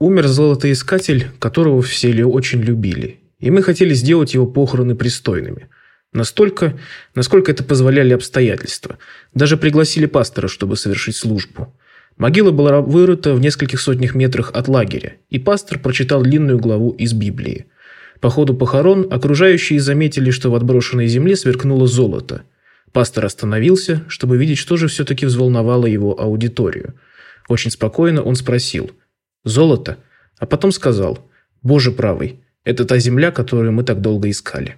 Умер золотоискатель, которого в селе очень любили. И мы хотели сделать его похороны пристойными. Настолько, насколько это позволяли обстоятельства. Даже пригласили пастора, чтобы совершить службу. Могила была вырыта в нескольких сотнях метрах от лагеря, и пастор прочитал длинную главу из Библии. По ходу похорон окружающие заметили, что в отброшенной земле сверкнуло золото. Пастор остановился, чтобы видеть, что же все-таки взволновало его аудиторию. Очень спокойно он спросил «Золото?» А потом сказал «Боже правый, это та земля, которую мы так долго искали».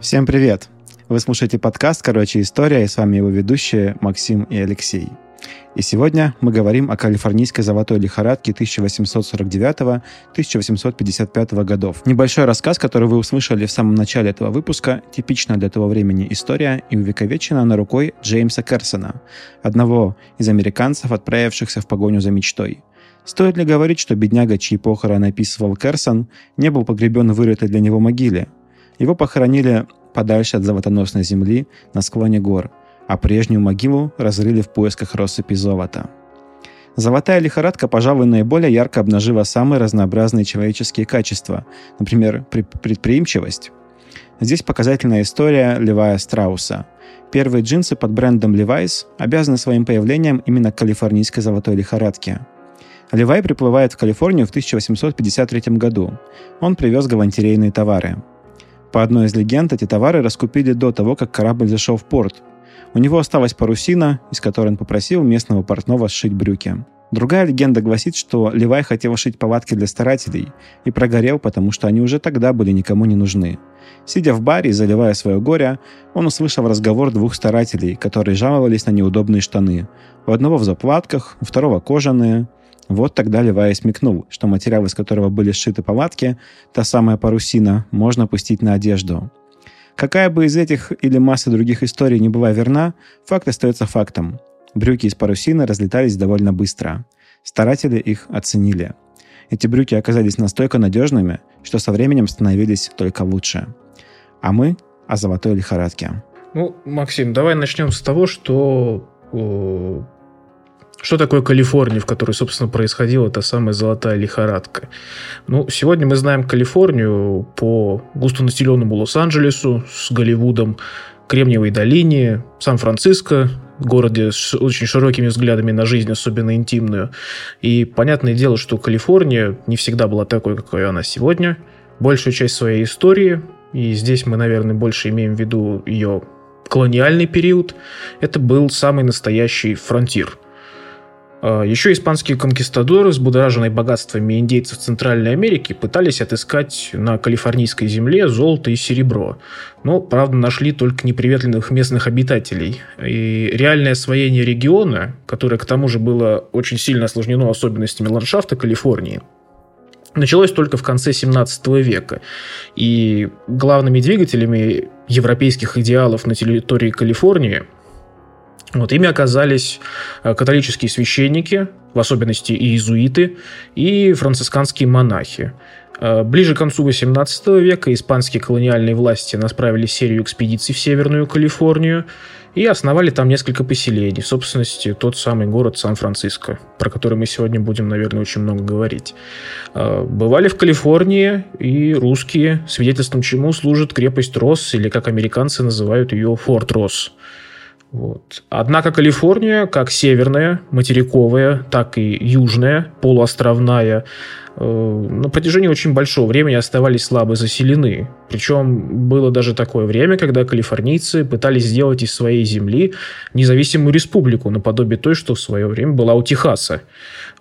Всем привет! Вы слушаете подкаст «Короче, история» и с вами его ведущие Максим и Алексей. И сегодня мы говорим о калифорнийской золотой лихорадке 1849-1855 годов. Небольшой рассказ, который вы услышали в самом начале этого выпуска, типична для того времени история и увековечена на рукой Джеймса Керсона, одного из американцев, отправившихся в погоню за мечтой. Стоит ли говорить, что бедняга, чьи похороны описывал Керсон, не был погребен в вырытой для него могиле? Его похоронили подальше от золотоносной земли на склоне гор, а прежнюю могилу разрыли в поисках россыпи золота. Золотая лихорадка, пожалуй, наиболее ярко обнажила самые разнообразные человеческие качества, например, предприимчивость. Здесь показательная история Левая Страуса. Первые джинсы под брендом Levi's обязаны своим появлением именно калифорнийской золотой лихорадке. Левай приплывает в Калифорнию в 1853 году. Он привез галантерейные товары – по одной из легенд, эти товары раскупили до того, как корабль зашел в порт. У него осталась парусина, из которой он попросил местного портного сшить брюки. Другая легенда гласит, что Левай хотел шить палатки для старателей и прогорел, потому что они уже тогда были никому не нужны. Сидя в баре и заливая свое горе, он услышал разговор двух старателей, которые жаловались на неудобные штаны. У одного в заплатках, у второго кожаные. Вот тогда Левай смекнул, что материал, из которого были сшиты палатки, та самая парусина, можно пустить на одежду. Какая бы из этих или массы других историй не была верна, факт остается фактом. Брюки из парусины разлетались довольно быстро. Старатели их оценили. Эти брюки оказались настолько надежными, что со временем становились только лучше. А мы о золотой лихорадке. Ну, Максим, давай начнем с того, что что такое Калифорния, в которой, собственно, происходила эта самая золотая лихорадка? Ну, сегодня мы знаем Калифорнию по густонаселенному Лос-Анджелесу с Голливудом, Кремниевой долине, Сан-Франциско, городе с очень широкими взглядами на жизнь, особенно интимную. И понятное дело, что Калифорния не всегда была такой, какой она сегодня. Большую часть своей истории, и здесь мы, наверное, больше имеем в виду ее колониальный период, это был самый настоящий фронтир – Еще испанские конкистадоры, взбудораженные богатствами индейцев Центральной Америки, пытались отыскать на калифорнийской земле золото и серебро. Но, правда, нашли только неприветливых местных обитателей. И реальное освоение региона, которое к тому же было очень сильно осложнено особенностями ландшафта Калифорнии, началось только в конце 17 века. И главными двигателями европейских идеалов на территории Калифорнии – вот, ими оказались э, католические священники, в особенности иезуиты, и францисканские монахи. Э, ближе к концу XVIII века испанские колониальные власти направили серию экспедиций в Северную Калифорнию и основали там несколько поселений. В собственности, тот самый город Сан-Франциско, про который мы сегодня будем, наверное, очень много говорить. Э, бывали в Калифорнии и русские, свидетельством чему служит крепость Росс, или, как американцы называют ее, Форт Росс. Вот. Однако Калифорния, как северная, материковая, так и южная, полуостровная, э, на протяжении очень большого времени оставались слабо заселены. Причем было даже такое время, когда калифорнийцы пытались сделать из своей земли независимую республику, наподобие той, что в свое время была у Техаса.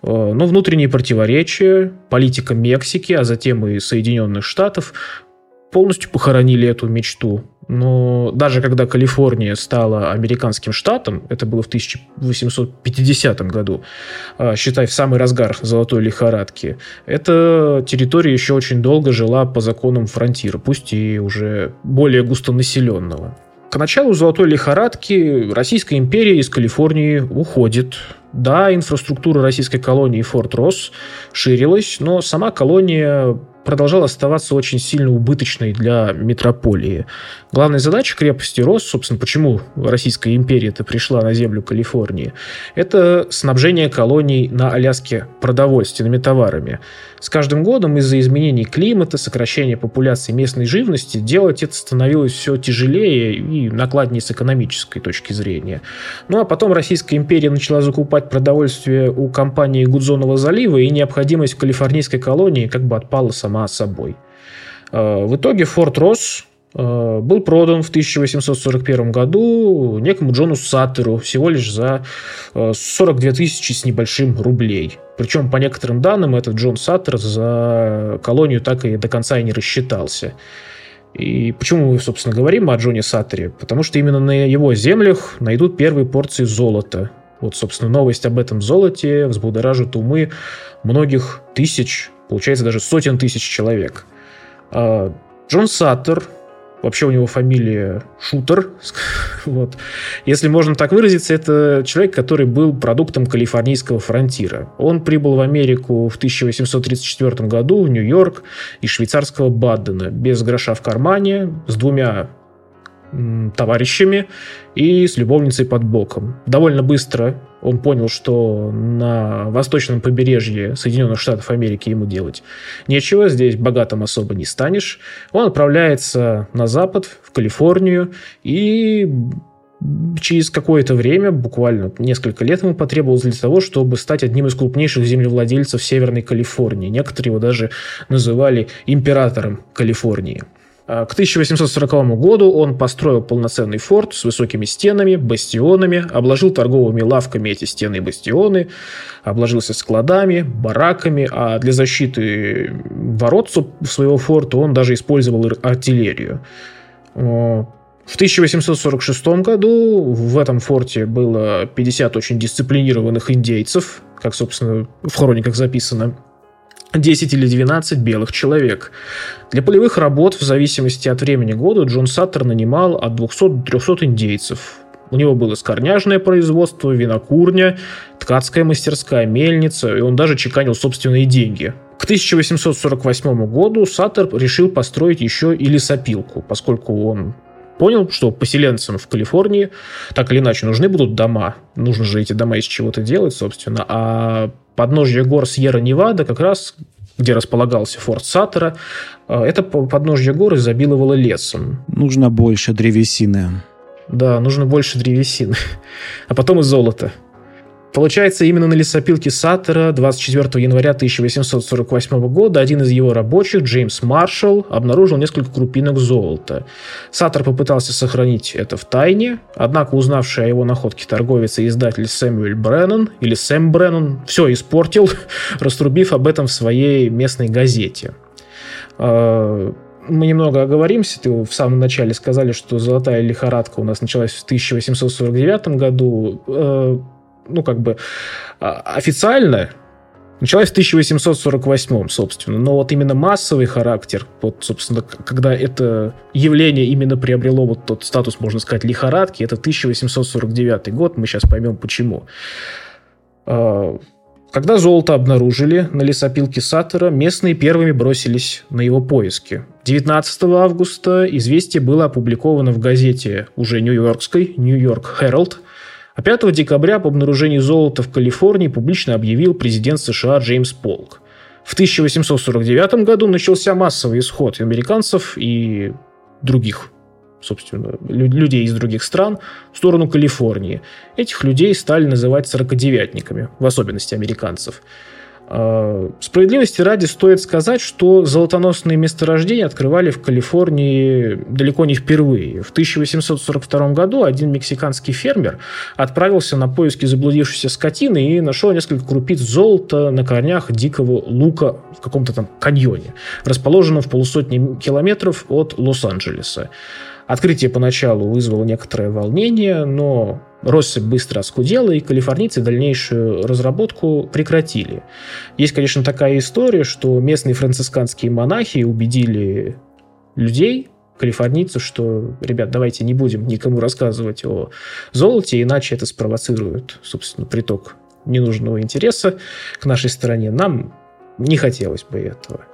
Э, но внутренние противоречия, политика Мексики, а затем и Соединенных Штатов полностью похоронили эту мечту. Но даже когда Калифорния стала американским штатом, это было в 1850 году, а, считай, в самый разгар золотой лихорадки, эта территория еще очень долго жила по законам фронтира, пусть и уже более густонаселенного. К началу золотой лихорадки Российская империя из Калифорнии уходит. Да, инфраструктура российской колонии Форт Росс ширилась, но сама колония продолжал оставаться очень сильно убыточной для метрополии. Главная задача крепости Рос, собственно, почему Российская империя-то пришла на землю Калифорнии, это снабжение колоний на Аляске продовольственными товарами. С каждым годом из-за изменений климата, сокращения популяции местной живности, делать это становилось все тяжелее и накладнее с экономической точки зрения. Ну а потом Российская империя начала закупать продовольствие у компании Гудзонова залива, и необходимость в калифорнийской колонии как бы отпала сама собой. Э, в итоге Форт Росс э, был продан в 1841 году некому Джону Саттеру всего лишь за 42 э, тысячи с небольшим рублей. Причем, по некоторым данным, этот Джон Саттер за колонию так и до конца и не рассчитался. И почему мы, собственно, говорим о Джоне Саттере? Потому что именно на его землях найдут первые порции золота. Вот, собственно, новость об этом золоте взбудоражит умы многих тысяч Получается даже сотен тысяч человек. А, Джон Саттер, вообще у него фамилия Шутер, вот. Если можно так выразиться, это человек, который был продуктом калифорнийского фронтира. Он прибыл в Америку в 1834 году в Нью-Йорк из швейцарского Баддена, без гроша в кармане, с двумя товарищами и с любовницей под боком. Довольно быстро он понял, что на восточном побережье Соединенных Штатов Америки ему делать нечего, здесь богатым особо не станешь. Он отправляется на запад, в Калифорнию, и через какое-то время, буквально несколько лет ему потребовалось для того, чтобы стать одним из крупнейших землевладельцев Северной Калифорнии. Некоторые его даже называли императором Калифорнии. А, к 1840 году он построил полноценный форт с высокими стенами, бастионами, обложил торговыми лавками эти стены и бастионы, обложился складами, бараками, а для защиты ворот своего форта он даже использовал артиллерию. В 1846 году в этом форте было 50 очень дисциплинированных индейцев, как, собственно, в хрониках записано. 10 или 12 белых человек. Для полевых работ, в зависимости от времени года, Джон Саттер нанимал от 200 до 300 индейцев. У него было скорняжное производство, винокурня, ткацкая мастерская, мельница, и он даже чеканил собственные деньги. К 1848 году Саттер решил построить еще и лесопилку, поскольку он понял, что поселенцам в Калифорнии так или иначе нужны будут дома. Нужно же эти дома из чего-то делать, собственно. А подножье гор Сьерра-Невада как раз где располагался форт Саттера, э, это подножье гор изобиловало лесом. Нужно больше древесины. Да, нужно больше древесины. А потом и золота. Получается, именно на лесопилке Саттера 24 января 1848 года один из его рабочих, Джеймс Маршалл, обнаружил несколько крупинок золота. Саттер попытался сохранить это в тайне, однако узнавший о его находке торговец и издатель Сэмюэль Бреннан, или Сэм Бреннан, все испортил, раструбив об этом в своей местной газете а, мы немного оговоримся. Ты в самом начале сказали, что золотая лихорадка у нас началась в 1849 году. Ну, как бы а, официально началась в 1848, собственно. Но вот именно массовый характер, вот, собственно, когда это явление именно приобрело вот тот статус, можно сказать, лихорадки, это 1849 год, мы сейчас поймем почему. А, когда золото обнаружили на лесопилке Саттера, местные первыми бросились на его поиски. 19 августа известие было опубликовано в газете уже нью-йоркской «Нью-Йорк Herald», а 5 декабря об обнаружении золота в Калифорнии публично объявил президент США Джеймс Полк. В 1849 году начался массовый исход американцев и других собственно, людей из других стран в сторону Калифорнии. Этих людей стали называть сорокодевятниками, в особенности американцев. А, справедливости ради стоит сказать, что золотоносные месторождения открывали в Калифорнии далеко не впервые. В 1842 году один мексиканский фермер отправился на поиски заблудившейся скотины и нашел несколько крупиц золота на корнях дикого лука в каком-то там каньоне, расположенном в полусотни километров от Лос-Анджелеса. Открытие поначалу вызвало некоторое волнение, но россыпь быстро оскудела, и калифорнийцы дальнейшую разработку прекратили. Есть, конечно, такая история, что местные францисканские монахи убедили людей, калифорнийцев, что, ребят, давайте не будем никому рассказывать о золоте, иначе это спровоцирует, собственно, приток ненужного интереса к нашей стране. Нам не хотелось бы этого.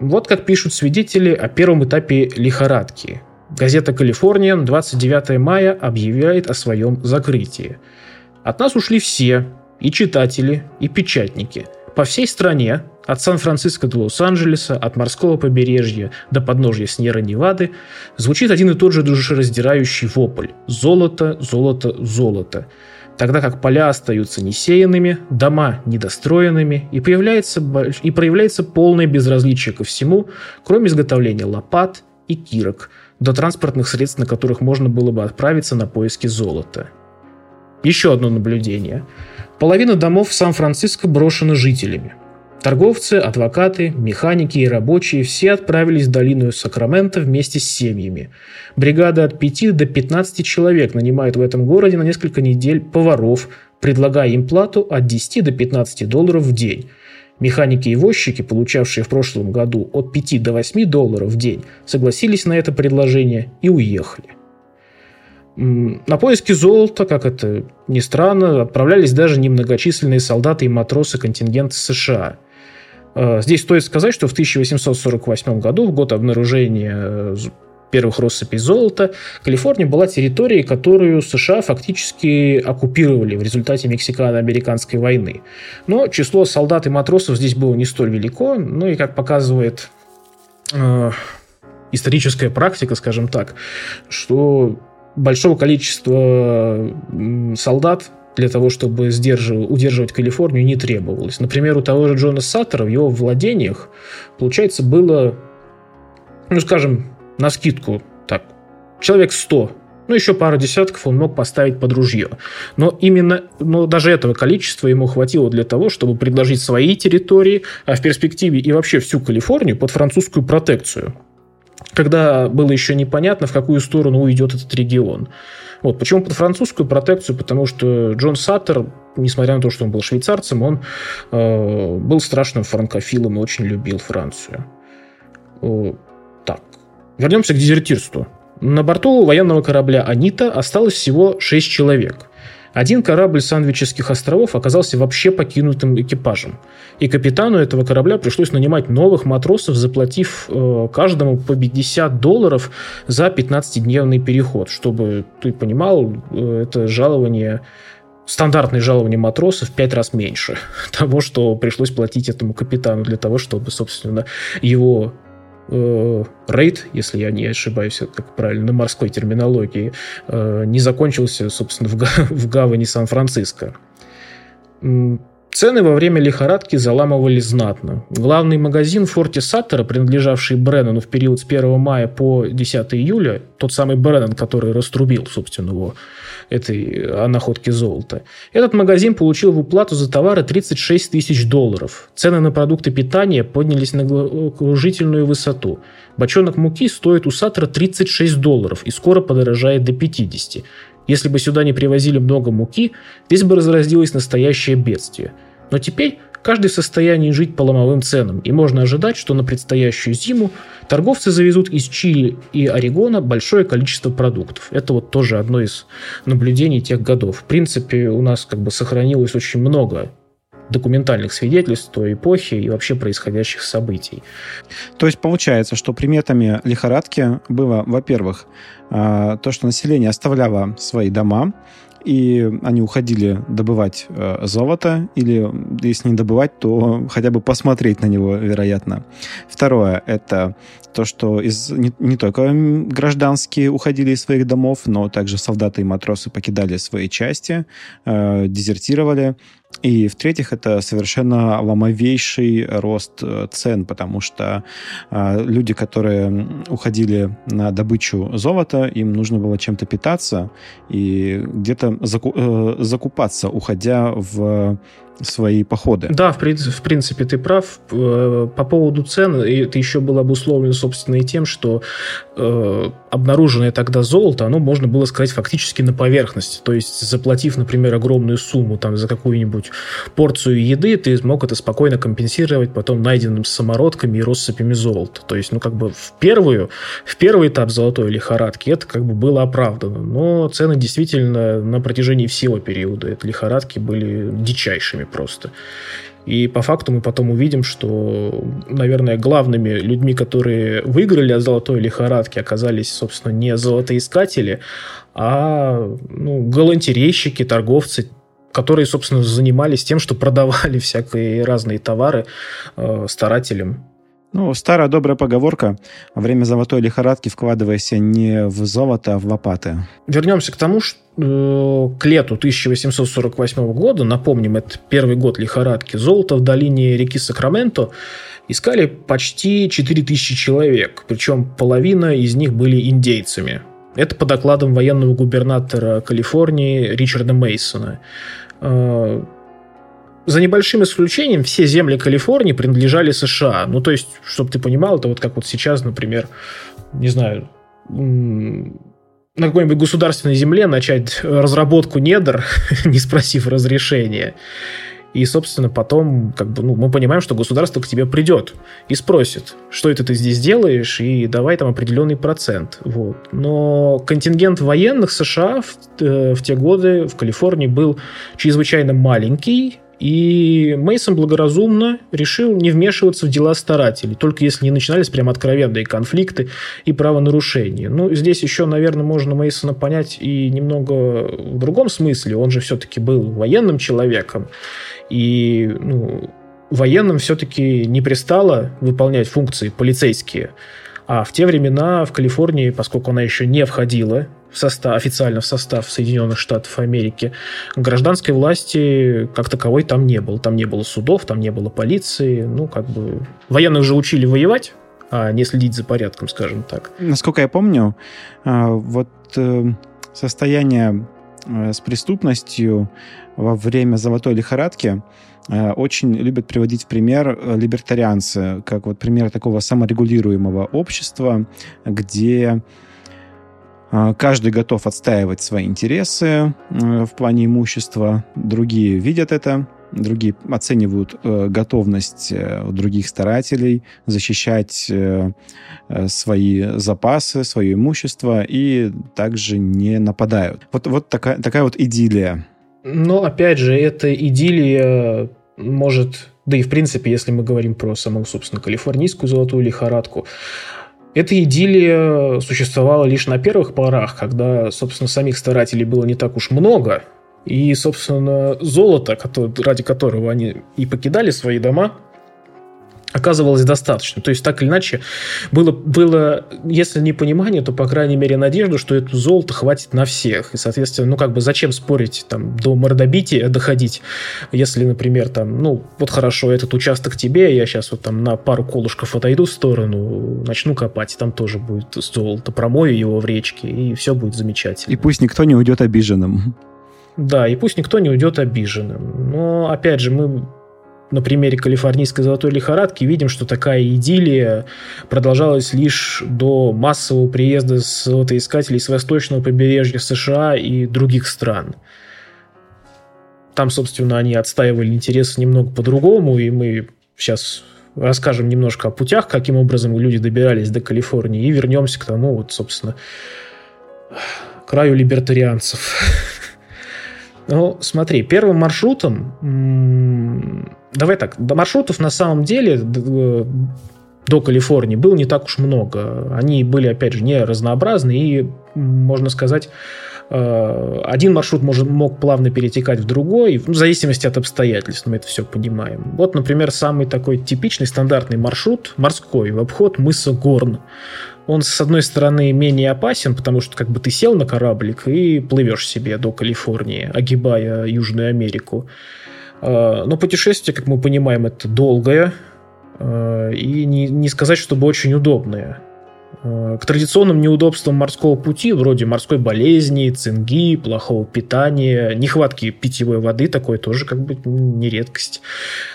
Вот как пишут свидетели о первом этапе лихорадки. Газета «Калифорния» 29 мая объявляет о своем закрытии. От нас ушли все, и читатели, и печатники. По всей стране, от Сан-Франциско до Лос-Анджелеса, от морского побережья до подножья Сньерра-Невады, звучит один и тот же душераздирающий вопль «Золото, золото, золото» тогда как поля остаются несеянными, дома недостроенными, и, появляется, и проявляется полное безразличие ко всему, кроме изготовления лопат и кирок, до транспортных средств, на которых можно было бы отправиться на поиски золота. Еще одно наблюдение. Половина домов в Сан-Франциско брошена жителями. Торговцы, адвокаты, механики и рабочие все отправились в долину Сакрамента вместе с семьями. Бригада от 5 до 15 человек нанимает в этом городе на несколько недель поваров, предлагая им плату от 10 до 15 долларов в день. Механики и возчики, получавшие в прошлом году от 5 до 8 долларов в день, согласились на это предложение и уехали. На поиски золота, как это ни странно, отправлялись даже немногочисленные солдаты и матросы контингента США – здесь стоит сказать, что в 1848 году, в год обнаружения э, первых россыпей золота, Калифорния была территорией, которую США фактически оккупировали в результате Мексикано-американской войны. Но число солдат и матросов здесь было не столь велико, ну и, как показывает э, историческая практика, скажем так, что большого количества солдат для того, чтобы удерживать Калифорнию, не требовалось. Например, у того же Джона Саттера в его владениях, получается, было, ну, скажем, на скидку, так, человек 100 ну, еще пару десятков он мог поставить под ружье. Но именно, но даже этого количества ему хватило для того, чтобы предложить свои территории, а в перспективе и вообще всю Калифорнию под французскую протекцию. Когда было еще непонятно, в какую сторону уйдет этот регион. Вот. Почему под французскую протекцию? Потому что Джон Саттер, несмотря на то, что он был швейцарцем, он э, был страшным франкофилом и очень любил Францию. Э, так, вернемся к дезертирству. На борту военного корабля «Анита» осталось всего 6 человек. Один корабль Сандвических островов оказался вообще покинутым экипажем. И капитану этого корабля пришлось нанимать новых матросов, заплатив э, каждому по 50 долларов за 15-дневный переход. Чтобы ты понимал, э, это жалование стандартное жалование матросов в пять раз меньше того, что пришлось платить этому капитану для того, чтобы, собственно, его рейд, если я не ошибаюсь, как правильно, на морской терминологии, э, не закончился, собственно, в, в гавани Сан-Франциско. Цены во время лихорадки заламывали знатно. Главный магазин в форте Саттера, принадлежавший Бреннану в период с 1 мая по 10 июля, тот самый Бреннан, который раструбил, собственно, его, этой, о находке золота, этот магазин получил в уплату за товары 36 тысяч долларов. Цены на продукты питания поднялись на окружительную высоту. Бочонок муки стоит у Саттера 36 долларов и скоро подорожает до 50. Если бы сюда не привозили много муки, здесь бы разразилось настоящее бедствие. Но теперь каждый в состоянии жить по ломовым ценам, и можно ожидать, что на предстоящую зиму торговцы завезут из Чили и Орегона большое количество продуктов. Это вот тоже одно из наблюдений тех годов. В принципе, у нас как бы сохранилось очень много документальных свидетельств той эпохи и вообще происходящих событий. То есть получается, что приметами лихорадки было, во-первых, а, то, что население оставляло свои дома, и они уходили добывать э, золото, или если не добывать, то хотя бы посмотреть на него, вероятно. Второе — это то, что из, не, не только гражданские уходили из своих домов, но также солдаты и матросы покидали свои части, э, дезертировали. И в-третьих, это совершенно ломовейший рост э, цен, потому что э, люди, которые уходили на добычу золота, им нужно было чем-то питаться и где-то заку- э, закупаться, уходя в свои походы. Да, в, в принципе, ты прав. Э, по поводу цен, это еще было обусловлено, собственно, и тем, что э, обнаруженное тогда золото, оно можно было сказать фактически на поверхности. То есть, заплатив, например, огромную сумму там, за какую-нибудь порцию еды, ты мог это спокойно компенсировать потом найденным самородками и россыпями золота. То есть, ну, как бы в первую, в первый этап золотой лихорадки это как бы было оправдано. Но цены действительно на протяжении всего периода этой лихорадки были дичайшими просто. И по факту мы потом увидим, что, наверное, главными людьми, которые выиграли от золотой лихорадки, оказались, собственно, не золотоискатели, а ну, галантерейщики, торговцы, которые, собственно, занимались тем, что продавали всякие разные товары э, старателям. Ну, старая добрая поговорка «Во время золотой лихорадки вкладывайся не в золото, а в лопаты». Вернемся к тому, что э, к лету 1848 года, напомним, это первый год лихорадки, золото в долине реки Сакраменто искали почти 4000 человек, причем половина из них были индейцами. Это по докладам военного губернатора Калифорнии Ричарда Мейсона. Э, за небольшим исключением все земли Калифорнии принадлежали США. Ну, то есть, чтобы ты понимал, это вот как вот сейчас, например, не знаю, на какой-нибудь государственной земле начать разработку недр, не спросив разрешения. И, собственно, потом как бы, ну, мы понимаем, что государство к тебе придет и спросит, что это ты здесь делаешь, и давай там определенный процент. Вот. Но контингент военных США в, э, в те годы в Калифорнии был чрезвычайно маленький, и Мейсон благоразумно решил не вмешиваться в дела старателей, только если не начинались прям откровенные конфликты и правонарушения. Ну, здесь еще, наверное, можно Мейсона понять и немного в другом смысле. Он же все-таки был военным человеком, и ну, военным все-таки не пристало выполнять функции полицейские. А в те времена в Калифорнии, поскольку она еще не входила в состав, официально в состав Соединенных Штатов Америки, гражданской власти как таковой там не было. Там не было судов, там не было полиции. Ну, как бы... Военных же учили воевать, а не следить за порядком, скажем так. Насколько я помню, а, вот э, состояние э, с преступностью во время золотой лихорадки э, очень любят приводить в пример либертарианцы, как вот пример такого саморегулируемого общества, где каждый готов отстаивать свои интересы э, в плане имущества. Другие видят это, другие оценивают э, готовность э, других старателей защищать свои запасы, свое имущество и также не нападают. Вот, вот такая, такая вот идиллия. Но, опять же, эта идиллия может... Да и, в принципе, если мы говорим про саму, собственно, калифорнийскую золотую лихорадку, эта идиллия существовала лишь на первых порах, когда, собственно, самих старателей было не так уж много, и, собственно, золото, ради которого они и покидали свои дома, оказывалось достаточно. То есть, так или иначе, было, было, если не понимание, то, по крайней мере, надежда, что это золото хватит на всех. И, соответственно, ну, как бы, зачем спорить там до мордобития доходить, если, например, там, ну, вот хорошо, этот участок тебе, я сейчас вот там на пару колышков отойду в сторону, начну копать, и там тоже будет золото, промою его в речке, и все будет замечательно. И пусть никто не уйдет обиженным. Да, и пусть никто не уйдет обиженным. Но, опять же, мы на примере калифорнийской золотой лихорадки видим, что такая идиллия продолжалась лишь до массового приезда золотоискателей с восточного побережья США и других стран. Там, собственно, они отстаивали интересы немного по-другому, и мы сейчас расскажем немножко о путях, каким образом люди добирались до Калифорнии, и вернемся к тому, вот, собственно, краю либертарианцев. Ну, смотри, первым маршрутом давай так, до маршрутов на самом деле до Калифорнии было не так уж много. Они были, опять же, не разнообразны и, можно сказать, э, один маршрут может, мог плавно перетекать в другой, в зависимости от обстоятельств, мы это все понимаем. Вот, например, самый такой типичный стандартный маршрут морской в обход мыса Горн. Он, с одной стороны, менее опасен, потому что как бы ты сел на кораблик и плывешь себе до Калифорнии, огибая Южную Америку. А, но путешествие, как мы понимаем, это долгое и не, не сказать, чтобы очень удобное. Э, к традиционным неудобствам морского пути, вроде морской болезни, цинги, плохого питания, нехватки питьевой воды, такое тоже как бы не редкость,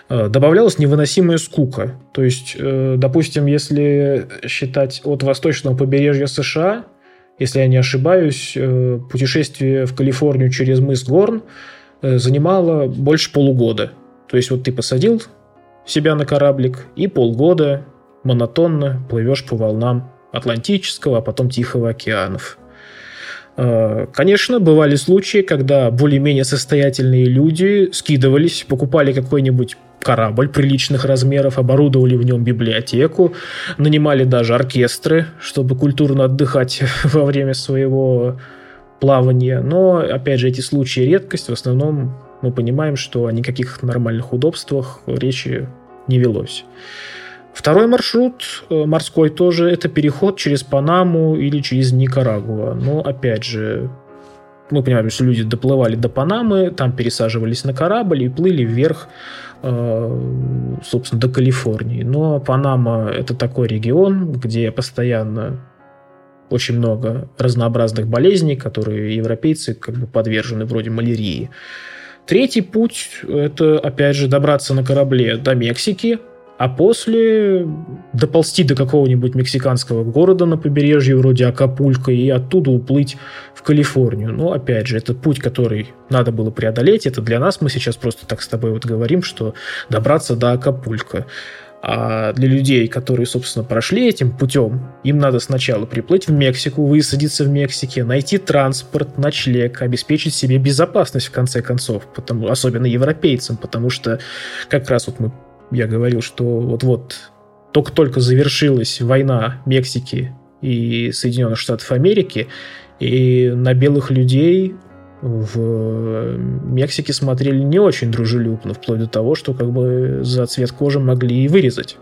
э, добавлялась невыносимая скука. То есть, э, допустим, если считать от восточного побережья США, если я не ошибаюсь, путешествие в Калифорнию через мыс Горн занимало больше полугода. То есть, вот ты посадил себя на кораблик и полгода монотонно плывешь по волнам Атлантического, а потом Тихого океанов. Э, конечно, бывали случаи, когда более-менее состоятельные люди скидывались, покупали какой-нибудь корабль приличных размеров, оборудовали в нем библиотеку, нанимали даже оркестры, чтобы культурно отдыхать во время своего плавания. Но, опять же, эти случаи редкость. В основном мы понимаем, что о никаких нормальных удобствах речи не велось. Второй маршрут э, морской тоже это переход через Панаму или через Никарагуа. Но опять же, мы понимаем, что люди доплывали до Панамы, там пересаживались на корабль и плыли вверх, э, собственно, до Калифорнии. Но Панама это такой регион, где постоянно очень много разнообразных болезней, которые европейцы как бы подвержены, вроде малярии. Третий путь – это, опять же, добраться на корабле до Мексики – а после доползти до какого-нибудь мексиканского города на побережье вроде Акапулько и оттуда уплыть в Калифорнию. Но, опять же, это путь, который надо было преодолеть. Это для нас, мы сейчас просто так с тобой вот говорим, что добраться до Акапулько. А для людей, которые, собственно, прошли этим путем, им надо сначала приплыть в Мексику, высадиться в Мексике, найти транспорт, ночлег, обеспечить себе безопасность, в конце концов, потому, особенно европейцам, потому что как раз вот мы я говорил, что вот-вот только-только завершилась война Мексики и Соединенных Штатов Америки, и на белых людей в Мексике смотрели не очень дружелюбно, вплоть до того, что как бы за цвет кожи могли и вырезать.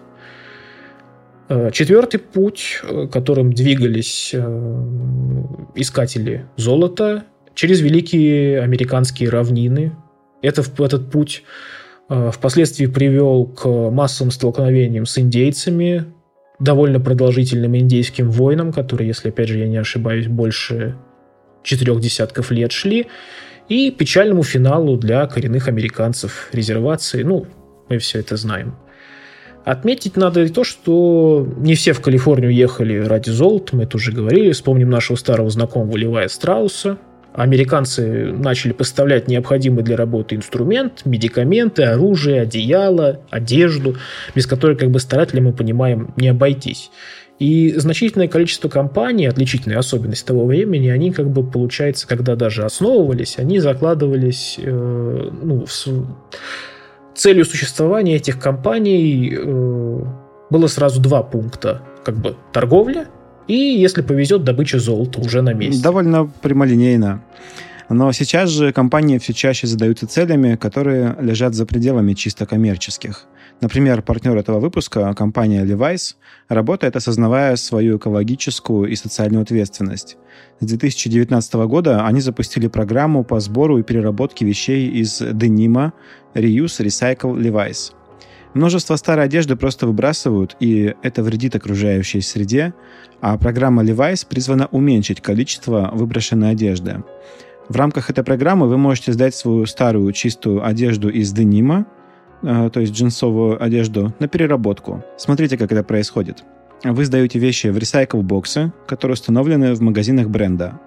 Э, четвертый путь, э, которым двигались э, искатели золота, через великие американские равнины. Это, этот путь впоследствии привел к массовым столкновениям с индейцами, довольно продолжительным индейским войнам, которые, если, опять же, я не ошибаюсь, больше четырех десятков лет шли, и печальному финалу для коренных американцев резервации. Ну, мы все это знаем. Отметить надо и то, что не все в Калифорнию ехали ради золота, мы это уже говорили. Вспомним нашего старого знакомого Левая Страуса – Американцы начали поставлять необходимый для работы инструмент, медикаменты, оружие, одеяло, одежду, без которой, как бы старатели, мы понимаем, не обойтись. И значительное количество компаний, отличительная особенность того времени, они как бы, получается, когда даже основывались, они закладывались э, ну, в... целью существования этих компаний э, было сразу два пункта. Как бы торговля и, если повезет, добыча золота уже на месте. Довольно прямолинейно. Но сейчас же компании все чаще задаются целями, которые лежат за пределами чисто коммерческих. Например, партнер этого выпуска, компания Levi's, работает, осознавая свою экологическую и социальную ответственность. С 2019 года они запустили программу по сбору и переработке вещей из денима Reuse Recycle Levi's – Множество старой одежды просто выбрасывают, и это вредит окружающей среде, а программа Levi's призвана уменьшить количество выброшенной одежды. В рамках этой программы вы можете сдать свою старую чистую одежду из денима, э, то есть джинсовую одежду, на переработку. Смотрите, как это происходит. Вы сдаете вещи в ресайкл-боксы, которые установлены в магазинах бренда.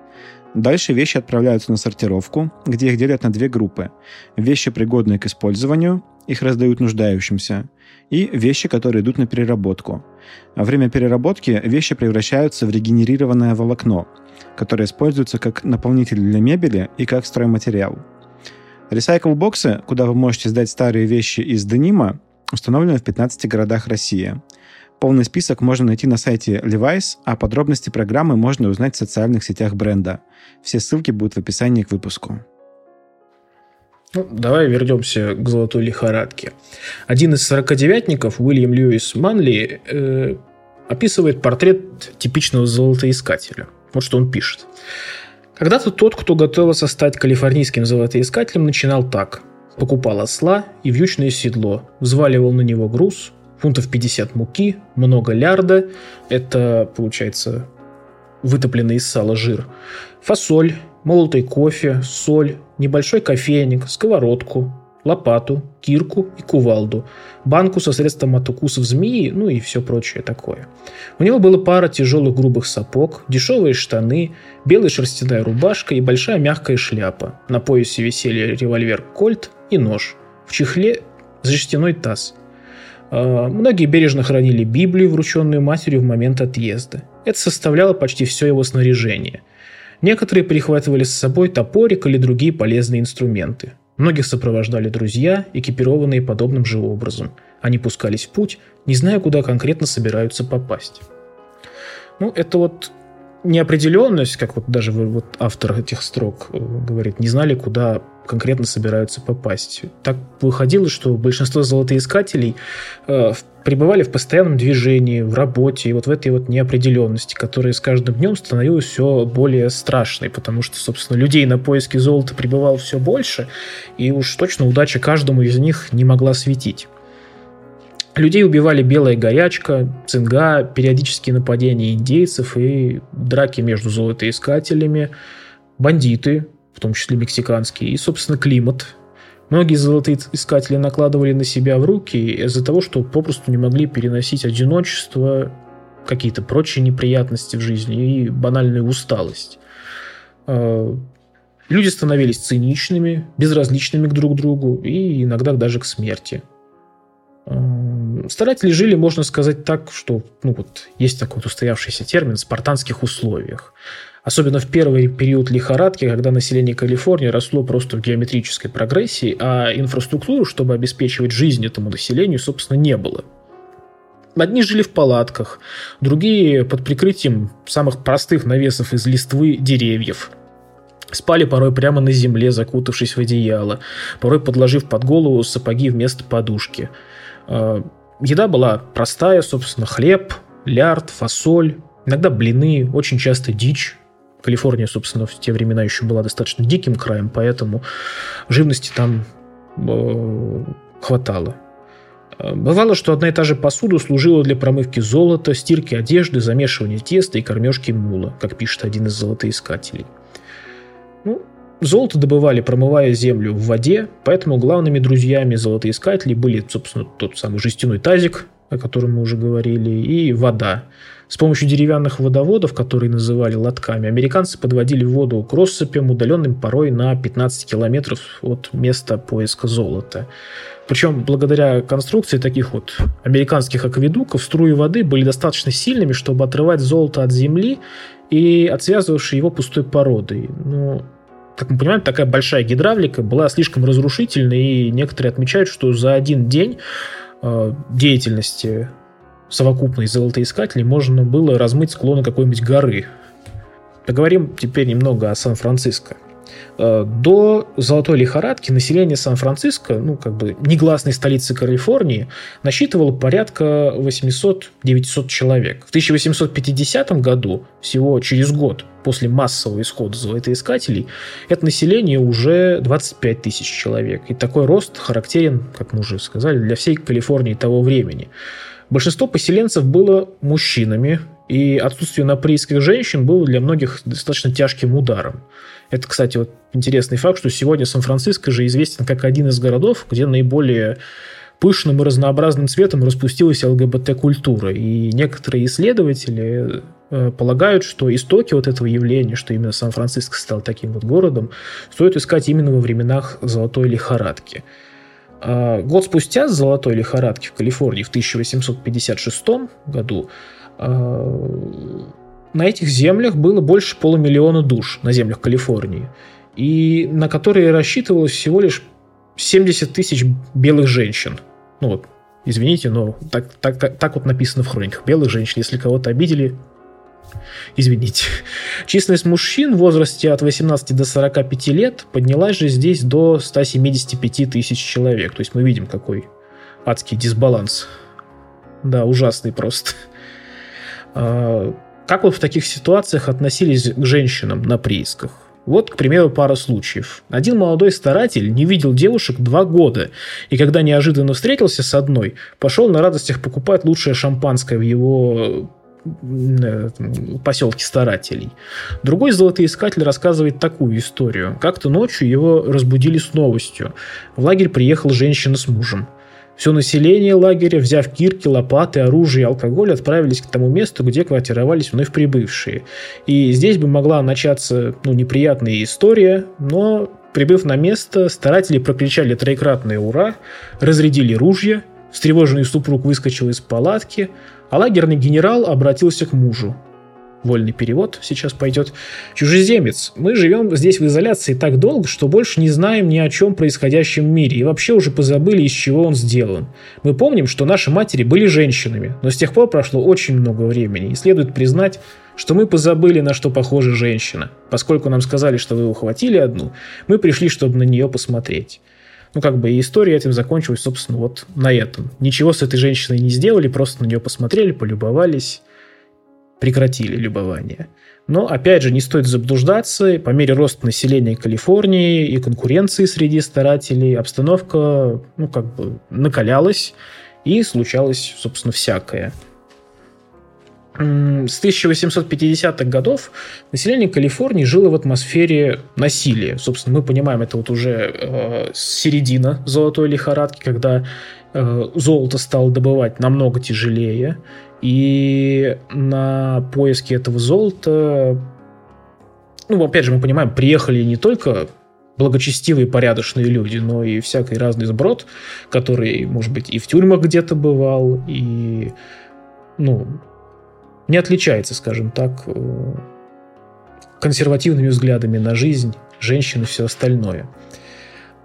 Дальше вещи отправляются на сортировку, где их делят на две группы. Вещи, пригодные к использованию, их раздают нуждающимся, и вещи, которые идут на переработку. Во время переработки вещи превращаются в регенерированное волокно, которое используется как наполнитель для мебели и как стройматериал. Ресайкл-боксы, куда вы можете сдать старые вещи из денима, установлены в 15 городах России. Полный список можно найти на сайте Levi's, а подробности программы можно узнать в социальных сетях бренда. Все ссылки будут в описании к выпуску. Ну, давай вернемся к золотой лихорадке. Один из сорокадевятников, Уильям Льюис Манли, э, описывает портрет типичного золотоискателя. Вот что он пишет. Когда-то тот, кто готовился стать калифорнийским золотоискателем, начинал так. Покупал осла и вьючное седло, взваливал на него груз, фунтов 50 муки, много лярда, это, получается, вытопленный из сала жир, фасоль, молотый кофе, соль, небольшой кофейник, сковородку, лопату, кирку и кувалду, банку со средством от укусов змеи, ну и все прочее такое. У него была пара тяжелых грубых сапог, дешевые штаны, белая шерстяная рубашка и большая мягкая шляпа. На поясе висели револьвер «Кольт» и нож. В чехле жестяной таз. А, многие бережно хранили Библию, врученную матерью в момент отъезда. Это составляло почти все его снаряжение. Некоторые прихватывали с собой топорик или другие полезные инструменты. Многих сопровождали друзья, экипированные подобным же образом. Они пускались в путь, не зная, куда конкретно собираются попасть. Ну, это вот неопределенность, как вот даже вот автор этих строк э, говорит, не знали, куда конкретно собираются попасть. Так выходило, что большинство золотоискателей э, пребывали в постоянном движении, в работе, и вот в этой вот неопределенности, которая с каждым днем становилась все более страшной, потому что, собственно, людей на поиски золота прибывало все больше, и уж точно удача каждому из них не могла светить. Людей убивали белая горячка, цинга, периодические нападения индейцев и драки между золотоискателями, бандиты, в том числе мексиканские, и, собственно, климат. Многие золотые искатели накладывали на себя в руки из-за того, что попросту не могли переносить одиночество, какие-то прочие неприятности в жизни и банальную усталость. А, люди становились циничными, безразличными к друг другу и иногда даже к смерти – Старатели жили, можно сказать так, что ну вот, есть такой вот устоявшийся термин в спартанских условиях. Особенно в первый период лихорадки, когда население Калифорнии росло просто в геометрической прогрессии, а инфраструктуру, чтобы обеспечивать жизнь этому населению, собственно, не было. Одни жили в палатках, другие под прикрытием самых простых навесов из листвы деревьев. Спали порой прямо на земле, закутавшись в одеяло, порой подложив под голову сапоги вместо подушки – Э, еда была простая, собственно, хлеб, лярд, фасоль, иногда блины, очень часто дичь. Калифорния, собственно, в те времена еще была достаточно диким краем, поэтому живности там э, хватало. Э, бывало, что одна и та же посуда служила для промывки золота, стирки одежды, замешивания теста и кормежки мула, как пишет один из золотоискателей. Ну, Золото добывали, промывая землю в воде, поэтому главными друзьями золотоискателей были, собственно, тот самый жестяной тазик, о котором мы уже говорили, и вода. С помощью деревянных водоводов, которые называли лотками, американцы подводили воду к россыпям, удаленным порой на 15 километров от места поиска золота. Причем благодаря конструкции таких вот американских акведуков струи воды были достаточно сильными, чтобы отрывать золото от земли и отсвязывавшие его пустой породой. Но как мы понимаем, такая большая гидравлика была слишком разрушительной, и некоторые отмечают, что за один день деятельности совокупной золотоискателей можно было размыть склоны какой-нибудь горы. Поговорим теперь немного о Сан-Франциско. Э, до золотой лихорадки население Сан-Франциско, ну, как бы негласной столицы Калифорнии, насчитывало порядка 800-900 человек. В 1850 году, всего через год после массового исхода золотоискателей, это население уже 25 тысяч человек. И такой рост характерен, как мы уже сказали, для всей Калифорнии того времени. Большинство поселенцев было мужчинами, и отсутствие наприйских женщин было для многих достаточно тяжким ударом. Это, кстати, вот интересный факт, что сегодня Сан-Франциско же известен как один из городов, где наиболее пышным и разнообразным цветом распустилась ЛГБТ-культура. И некоторые исследователи э, полагают, что истоки вот этого явления, что именно Сан-Франциско стал таким вот городом, стоит искать именно во временах золотой лихорадки. А год спустя с золотой лихорадки в Калифорнии в 1856 году а, на этих землях было больше полумиллиона душ на землях Калифорнии, и на которые рассчитывалось всего лишь 70 тысяч белых женщин. Ну вот, извините, но так, так, так, так вот написано в хрониках. Белых женщин, если кого-то обидели, извините. Численность мужчин в возрасте от 18 до 45 лет поднялась же здесь до 175 тысяч человек. То есть мы видим, какой адский дисбаланс. Да, ужасный просто. Как вот в таких ситуациях относились к женщинам на приисках? Вот, к примеру, пара случаев. Один молодой старатель не видел девушек два года, и когда неожиданно встретился с одной, пошел на радостях покупать лучшее шампанское в его э, поселке старателей. Другой золотоискатель рассказывает такую историю. Как-то ночью его разбудили с новостью. В лагерь приехала женщина с мужем. Все население лагеря, взяв кирки, лопаты, оружие и алкоголь, отправились к тому месту, где квартировались вновь прибывшие. И здесь бы могла начаться ну, неприятная история, но, прибыв на место, старатели прокричали троекратное «Ура!», разрядили ружья, встревоженный супруг выскочил из палатки, а лагерный генерал обратился к мужу вольный перевод сейчас пойдет. Чужеземец. Мы живем здесь в изоляции так долго, что больше не знаем ни о чем происходящем в мире и вообще уже позабыли, из чего он сделан. Мы помним, что наши матери были женщинами, но с тех пор прошло очень много времени, и следует признать, что мы позабыли, на что похожа женщина. Поскольку нам сказали, что вы ухватили одну, мы пришли, чтобы на нее посмотреть. Ну, как бы и история этим закончилась, собственно, вот на этом. Ничего с этой женщиной не сделали, просто на нее посмотрели, полюбовались прекратили любование. Но, опять же, не стоит заблуждаться, по мере роста населения Калифорнии и конкуренции среди старателей обстановка, ну, как бы накалялась, и случалось, собственно, всякое. С 1850-х годов население Калифорнии жило в атмосфере насилия. Собственно, мы понимаем, это вот уже э, середина золотой лихорадки, когда э, золото стало добывать намного тяжелее, и на поиски этого золота, ну, опять же, мы понимаем, приехали не только благочестивые, порядочные люди, но и всякий разный сброд, который, может быть, и в тюрьмах где-то бывал, и, ну, не отличается, скажем так, э, консервативными взглядами на жизнь, женщин и все остальное.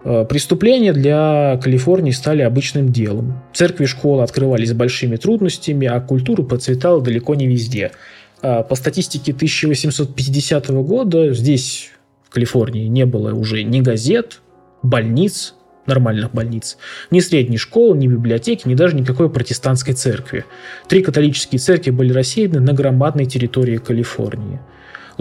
Э, преступления для Калифорнии стали обычным делом. Церкви и школы открывались с большими трудностями, а культура процветала далеко не везде. Э, по статистике 1850 года здесь, в Калифорнии, не было уже ни газет, больниц, нормальных больниц, ни средней школы, ни библиотеки, ни даже никакой протестантской церкви. Три католические церкви были рассеяны на громадной территории Калифорнии –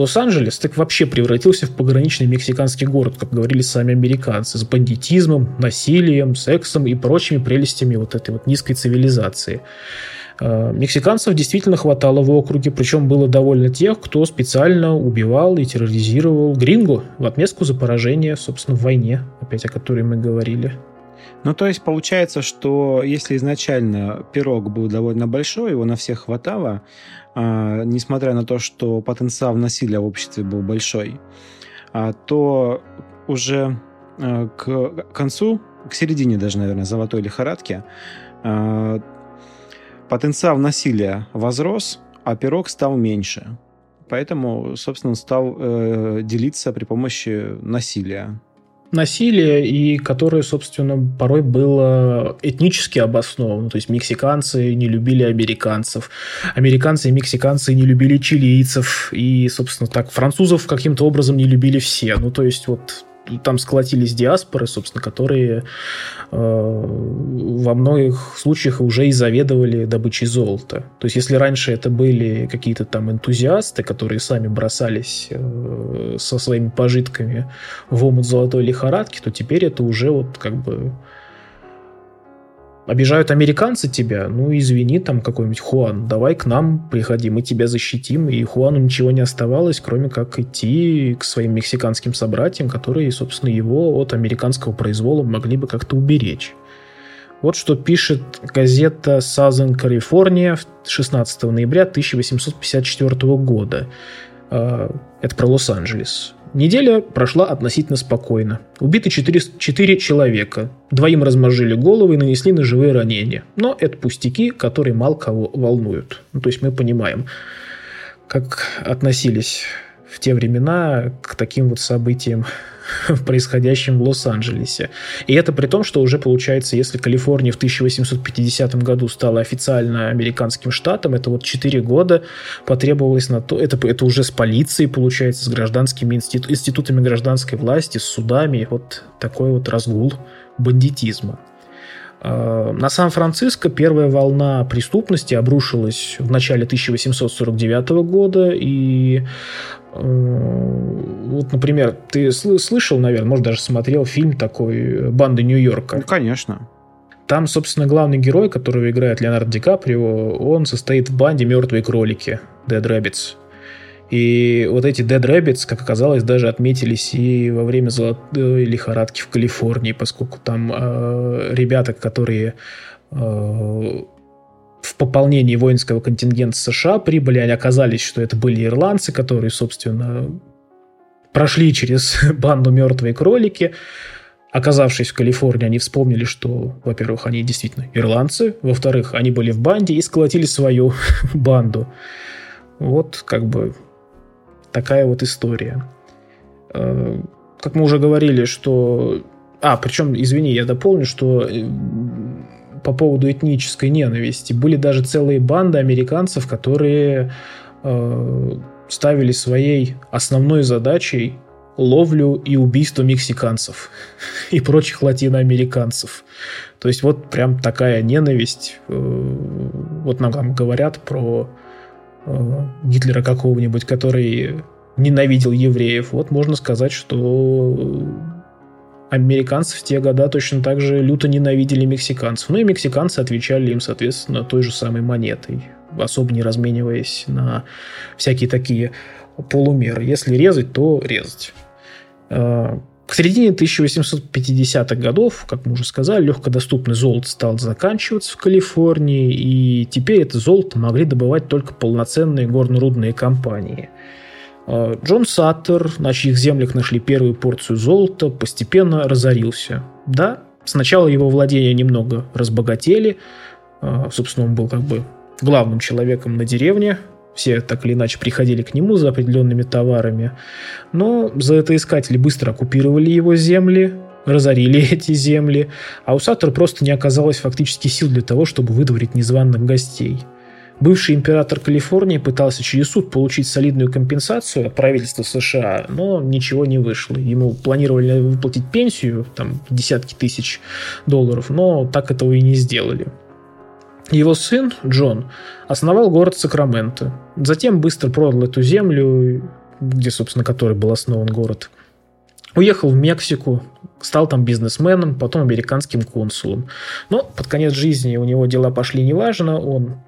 Лос-Анджелес так вообще превратился в пограничный мексиканский город, как говорили сами американцы, с бандитизмом, насилием, сексом и прочими прелестями вот этой вот низкой цивилизации. А, мексиканцев действительно хватало в округе, причем было довольно тех, кто специально убивал и терроризировал гринго в отместку за поражение, собственно, в войне, опять о которой мы говорили. Ну, то есть получается, что если изначально пирог был довольно большой, его на всех хватало, а, несмотря на то, что потенциал насилия в обществе был большой, а, то уже а, к концу, к середине даже, наверное, золотой лихорадки, а, потенциал насилия возрос, а пирог стал меньше. Поэтому, собственно, он стал э, делиться при помощи насилия насилие, и которое, собственно, порой было этнически обосновано. То есть мексиканцы не любили американцев, американцы и мексиканцы не любили чилийцев, и, собственно, так французов каким-то образом не любили все. Ну, то есть вот там сколотились диаспоры, собственно, которые э, во многих случаях уже и заведовали добычей золота. То есть, если раньше это были какие-то там энтузиасты, которые сами бросались э, со своими пожитками в омут золотой лихорадки, то теперь это уже вот как бы обижают американцы тебя, ну извини, там какой-нибудь Хуан, давай к нам приходи, мы тебя защитим. И Хуану ничего не оставалось, кроме как идти к своим мексиканским собратьям, которые, собственно, его от американского произвола могли бы как-то уберечь. Вот что пишет газета Southern California 16 ноября 1854 года. А, это про Лос-Анджелес. Неделя прошла относительно спокойно. Убиты 4, 4 человека. Двоим размозжили головы и нанесли ножевые ранения. Но это пустяки, которые мало кого волнуют. Ну, то есть мы понимаем, как относились те времена к таким вот событиям происходящим в Лос-Анджелесе. И это при том, что уже получается, если Калифорния в 1850 году стала официально американским штатом, это вот 4 года потребовалось на то, это, это уже с полицией, получается, с гражданскими институ, институтами гражданской власти, с судами, вот такой вот разгул бандитизма. Э, на Сан-Франциско первая волна преступности обрушилась в начале 1849 года, и вот, например, ты слышал, наверное, может, даже смотрел фильм такой «Банда Нью-Йорка». Ну, конечно. Там, собственно, главный герой, которого играет Леонардо Ди Каприо, он состоит в банде «Мертвые кролики» Dead Rabbits. И вот эти Dead Rabbits, как оказалось, даже отметились и во время золотой лихорадки в Калифорнии, поскольку там э, ребята, которые э, в пополнении воинского контингента США прибыли, они оказались, что это были ирландцы, которые, собственно, прошли через банду «Мертвые кролики», Оказавшись в Калифорнии, они вспомнили, что, во-первых, они действительно ирландцы, во-вторых, они были в банде и сколотили свою банду. Вот как бы такая вот история. Э, как мы уже говорили, что... А, причем, извини, я дополню, что э, по поводу этнической ненависти были даже целые банды американцев, которые э, ставили своей основной задачей ловлю и убийство мексиканцев и прочих латиноамериканцев. То есть вот прям такая ненависть. Вот нам говорят про Гитлера какого-нибудь, который ненавидел евреев. Вот можно сказать, что американцы в те года точно так же люто ненавидели мексиканцев. Ну и мексиканцы отвечали им, соответственно, той же самой монетой, особо не размениваясь на всякие такие полумеры. Если резать, то резать. К середине 1850-х годов, как мы уже сказали, легкодоступный золото стал заканчиваться в Калифорнии, и теперь это золото могли добывать только полноценные горно-рудные компании – а, Джон Саттер, на чьих землях нашли первую порцию золота, постепенно разорился. Да, сначала его владения немного разбогатели. А, собственно, он был как бы главным человеком на деревне. Все так или иначе приходили к нему за определенными товарами. Но золотоискатели быстро оккупировали его земли, разорили эти земли, а у Саттера просто не оказалось фактически сил для того, чтобы выдворить незваных гостей – Бывший император Калифорнии пытался через суд получить солидную компенсацию от правительства США, но ничего не вышло. Ему планировали выплатить пенсию, там, десятки тысяч долларов, но так этого и не сделали. Его сын, Джон, основал город Сакраменто. Затем быстро продал эту землю, где, собственно, который был основан город. Уехал в Мексику, стал там бизнесменом, потом американским консулом. Но под конец жизни у него дела пошли неважно, он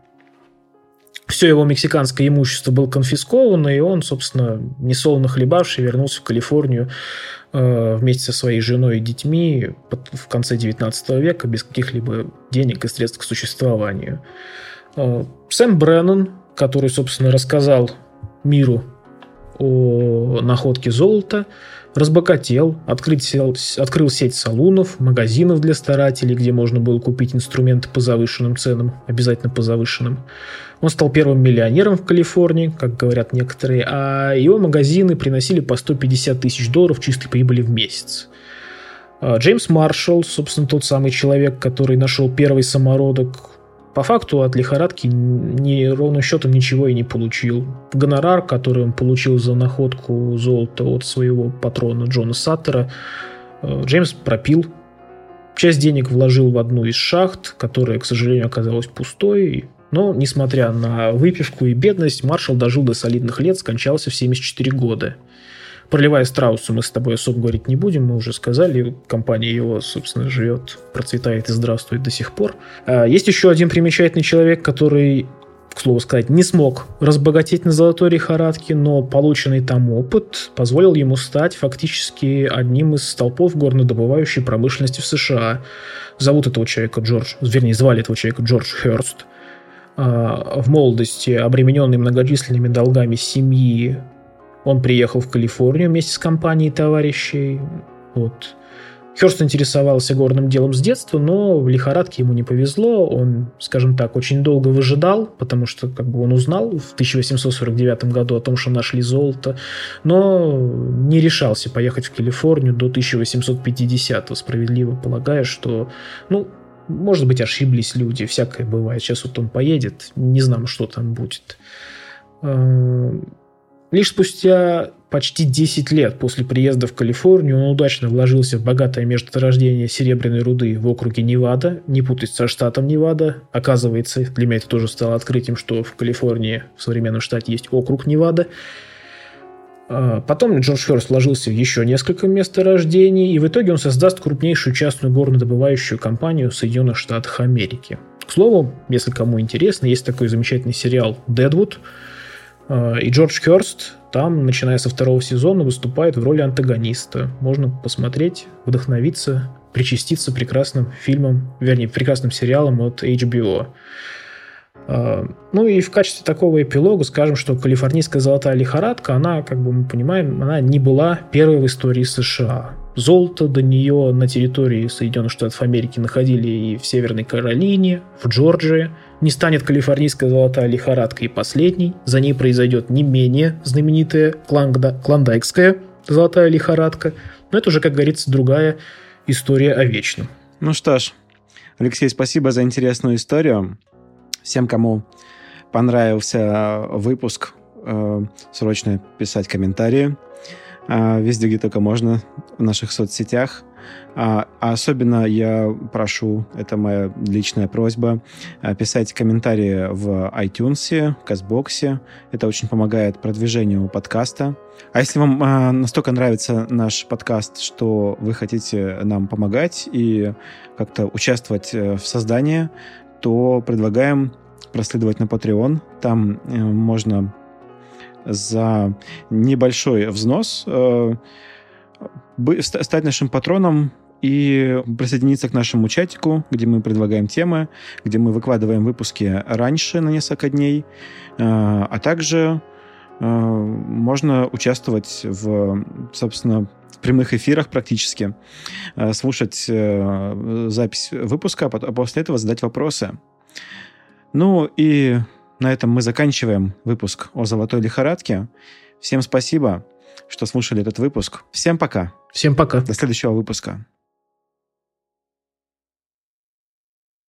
все его мексиканское имущество было конфисковано, и он, собственно, несолоно хлебавший, вернулся в Калифорнию вместе со своей женой и детьми в конце 19 века без каких-либо денег и средств к существованию. Э, Сэм Бреннан, который, собственно, рассказал миру о находке золота, разбогател, открыть, открыл сеть салунов, магазинов для старателей, где можно было купить инструменты по завышенным ценам, обязательно по завышенным. Он стал первым миллионером в Калифорнии, как говорят некоторые, а его магазины приносили по 150 тысяч долларов чистой прибыли в месяц. А Джеймс Маршалл, собственно, тот самый человек, который нашел первый самородок, по факту от лихорадки ни ровным счетом ничего и не получил. Гонорар, который он получил за находку золота от своего патрона Джона Саттера, э, Джеймс пропил. Часть денег вложил в одну из шахт, которая, к сожалению, оказалась пустой, но, несмотря на выпивку и бедность, маршал дожил до солидных лет, скончался в 74 года. Проливая Страусу мы с тобой особо говорить не будем, мы уже сказали, компания его, собственно, живет, процветает и здравствует до сих пор. А, есть еще один примечательный человек, который к слову сказать, не смог разбогатеть на золотой лихорадке, но полученный там опыт позволил ему стать фактически одним из столпов горнодобывающей промышленности в США. Зовут этого человека Джордж, вернее, звали этого человека Джордж Хёрст. А, в молодости, обремененный многочисленными долгами семьи, он приехал в Калифорнию вместе с компанией товарищей. Вот. Хёрст интересовался горным делом с детства, но в лихорадке ему не повезло. Он, скажем так, очень долго выжидал, потому что как бы он узнал в 1849 году о том, что нашли золото, но не решался поехать в Калифорнию до 1850 справедливо полагая, что ну, может быть, ошиблись люди, всякое бывает. Сейчас вот он поедет, не знаю, что там будет. Лишь спустя почти 10 лет после приезда в Калифорнию он удачно вложился в богатое месторождение серебряной руды в округе Невада, не путать со штатом Невада. Оказывается, для меня это тоже стало открытием, что в Калифорнии, в современном штате, есть округ Невада. А, потом Джордж Хёрст вложился в еще несколько месторождений, и в итоге он создаст крупнейшую частную горнодобывающую компанию в Соединенных Штатах Америки. К слову, если кому интересно, есть такой замечательный сериал «Дедвуд», и Джордж Хёрст там, начиная со второго сезона, выступает в роли антагониста. Можно посмотреть, вдохновиться, причаститься прекрасным фильмом, вернее, прекрасным сериалом от HBO. А, ну и в качестве такого эпилога скажем, что калифорнийская золотая лихорадка, она, как бы мы понимаем, она не была первой в истории США. Золото до нее на территории Соединенных Штатов Америки находили и в Северной Каролине, в Джорджии. Не станет калифорнийская золотая лихорадка и последней. За ней произойдет не менее знаменитая Кланда, клондайкская золотая лихорадка. Но это уже, как говорится, другая история о вечном. Ну что ж, Алексей, спасибо за интересную историю. Всем, кому понравился выпуск, э, срочно писать комментарии э, везде, где только можно, в наших соцсетях. А, а особенно я прошу, это моя личная просьба, э, писать комментарии в iTunes, Казбоксе. Это очень помогает продвижению подкаста. А если вам настолько нравится наш подкаст, что вы хотите нам помогать и как-то участвовать в создании, то предлагаем проследовать на Patreon. Там э, можно за небольшой взнос э, стать нашим патроном и присоединиться к нашему чатику, где мы предлагаем темы, где мы выкладываем выпуски раньше на несколько дней, э, а также можно участвовать в, собственно, прямых эфирах практически, слушать запись выпуска, а после этого задать вопросы. Ну и на этом мы заканчиваем выпуск о золотой лихорадке. Всем спасибо, что слушали этот выпуск. Всем пока. Всем пока. До следующего выпуска.